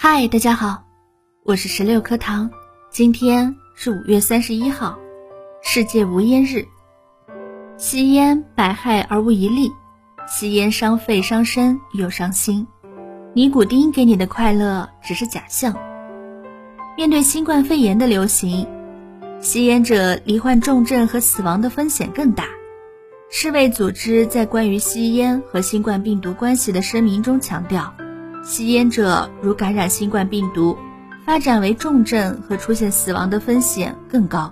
嗨，大家好，我是十六颗糖。今天是五月三十一号，世界无烟日。吸烟百害而无一利，吸烟伤肺伤身又伤心。尼古丁给你的快乐只是假象。面对新冠肺炎的流行，吸烟者罹患重症和死亡的风险更大。世卫组织在关于吸烟和新冠病毒关系的声明中强调。吸烟者如感染新冠病毒，发展为重症和出现死亡的风险更高。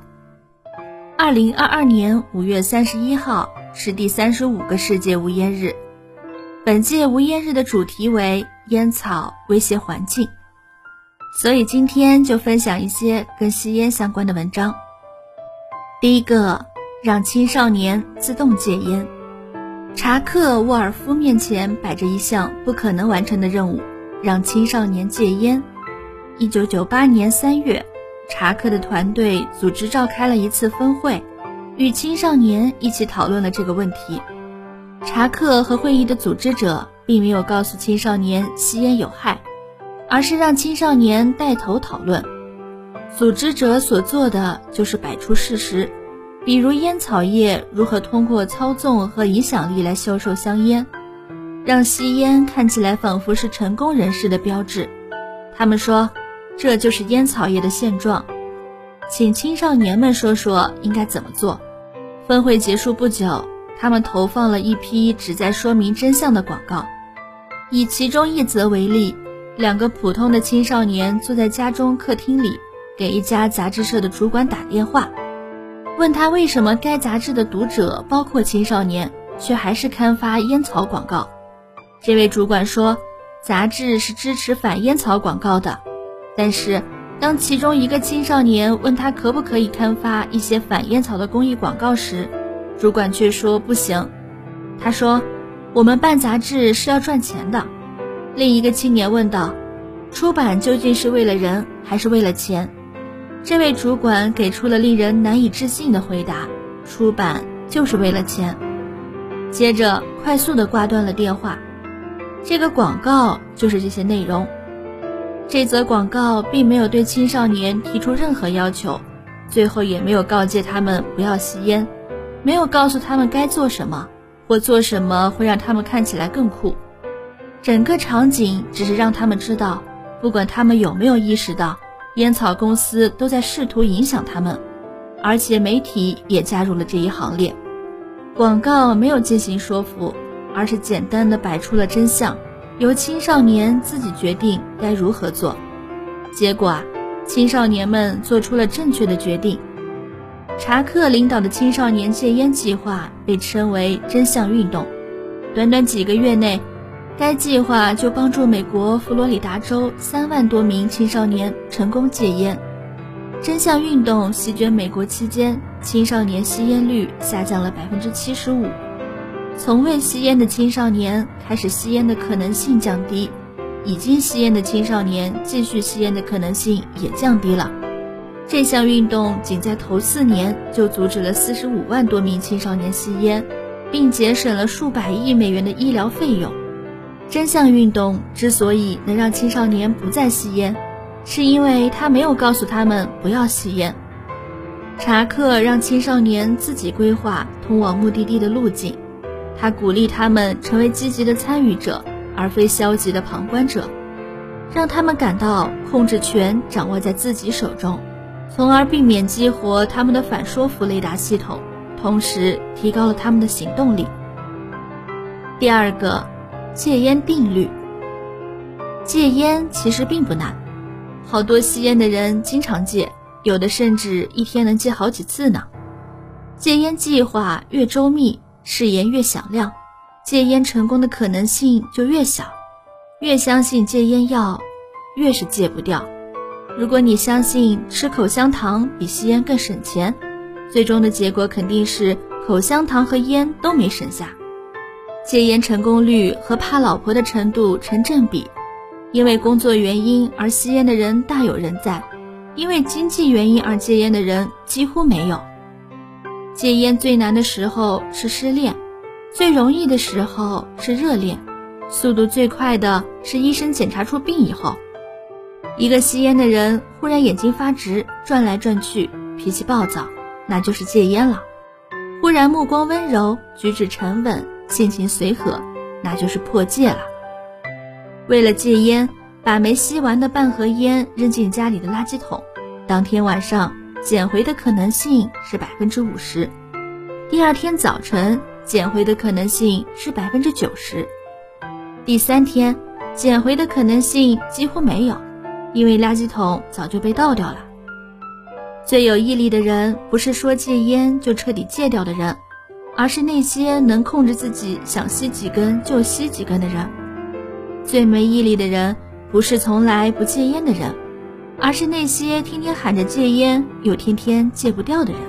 二零二二年五月三十一号是第三十五个世界无烟日，本届无烟日的主题为“烟草威胁环境”，所以今天就分享一些跟吸烟相关的文章。第一个，让青少年自动戒烟。查克·沃尔夫面前摆着一项不可能完成的任务，让青少年戒烟。一九九八年三月，查克的团队组织召开了一次分会，与青少年一起讨论了这个问题。查克和会议的组织者并没有告诉青少年吸烟有害，而是让青少年带头讨论。组织者所做的就是摆出事实。比如烟草业如何通过操纵和影响力来销售香烟，让吸烟看起来仿佛是成功人士的标志。他们说，这就是烟草业的现状，请青少年们说说应该怎么做。分会结束不久，他们投放了一批旨在说明真相的广告。以其中一则为例，两个普通的青少年坐在家中客厅里，给一家杂志社的主管打电话。问他为什么该杂志的读者包括青少年，却还是刊发烟草广告？这位主管说，杂志是支持反烟草广告的。但是，当其中一个青少年问他可不可以刊发一些反烟草的公益广告时，主管却说不行。他说：“我们办杂志是要赚钱的。”另一个青年问道：“出版究竟是为了人，还是为了钱？”这位主管给出了令人难以置信的回答：“出版就是为了钱。”接着快速地挂断了电话。这个广告就是这些内容。这则广告并没有对青少年提出任何要求，最后也没有告诫他们不要吸烟，没有告诉他们该做什么或做什么会让他们看起来更酷。整个场景只是让他们知道，不管他们有没有意识到。烟草公司都在试图影响他们，而且媒体也加入了这一行列。广告没有进行说服，而是简单的摆出了真相，由青少年自己决定该如何做。结果啊，青少年们做出了正确的决定。查克领导的青少年戒烟计划被称为“真相运动”。短短几个月内。该计划就帮助美国佛罗里达州三万多名青少年成功戒烟。真相运动席卷美国期间，青少年吸烟率下降了百分之七十五。从未吸烟的青少年开始吸烟的可能性降低，已经吸烟的青少年继续吸烟的可能性也降低了。这项运动仅在头四年就阻止了四十五万多名青少年吸烟，并节省了数百亿美元的医疗费用。真相运动之所以能让青少年不再吸烟，是因为他没有告诉他们不要吸烟。查克让青少年自己规划通往目的地的路径，他鼓励他们成为积极的参与者，而非消极的旁观者，让他们感到控制权掌握在自己手中，从而避免激活他们的反说服雷达系统，同时提高了他们的行动力。第二个。戒烟定律。戒烟其实并不难，好多吸烟的人经常戒，有的甚至一天能戒好几次呢。戒烟计划越周密，誓言越响亮，戒烟成功的可能性就越小。越相信戒烟药，越是戒不掉。如果你相信吃口香糖比吸烟更省钱，最终的结果肯定是口香糖和烟都没省下。戒烟成功率和怕老婆的程度成正比，因为工作原因而吸烟的人大有人在，因为经济原因而戒烟的人几乎没有。戒烟最难的时候是失恋，最容易的时候是热恋，速度最快的是医生检查出病以后。一个吸烟的人忽然眼睛发直，转来转去，脾气暴躁，那就是戒烟了；忽然目光温柔，举止沉稳，性情随和，那就是破戒了。为了戒烟，把没吸完的半盒烟扔进家里的垃圾桶，当天晚上捡回的可能性是百分之五十，第二天早晨捡回的可能性是百分之九十，第三天捡回的可能性几乎没有。因为垃圾桶早就被倒掉了。最有毅力的人，不是说戒烟就彻底戒掉的人，而是那些能控制自己想吸几根就吸几根的人。最没毅力的人，不是从来不戒烟的人，而是那些天天喊着戒烟又天天戒不掉的人。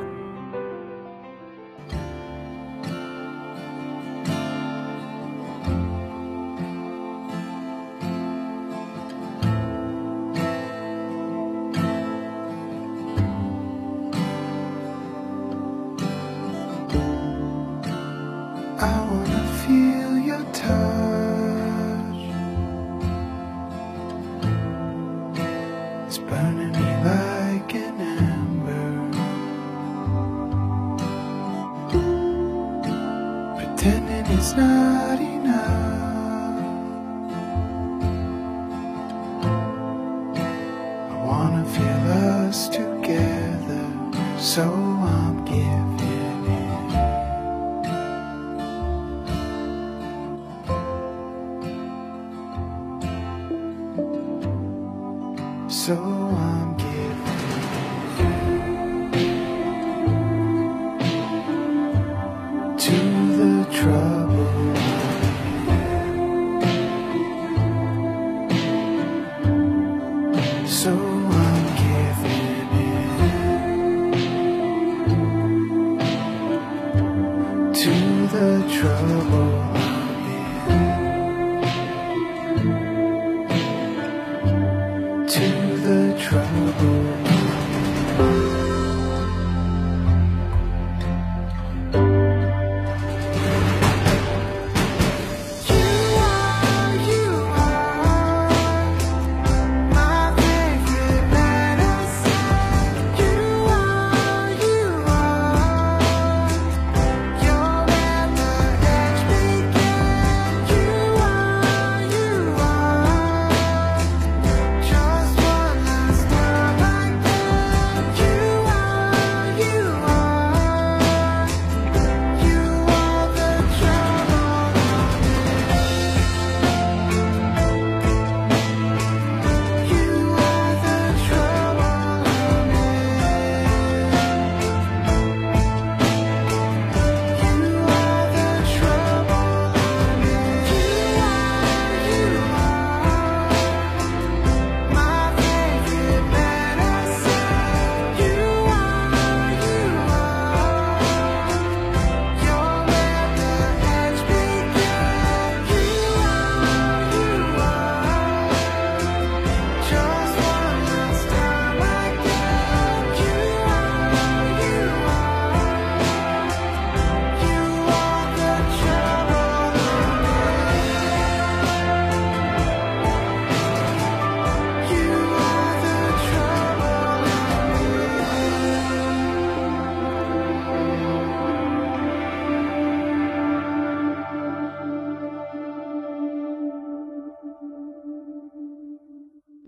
So I'm giving in. So I'm trouble. To the trouble.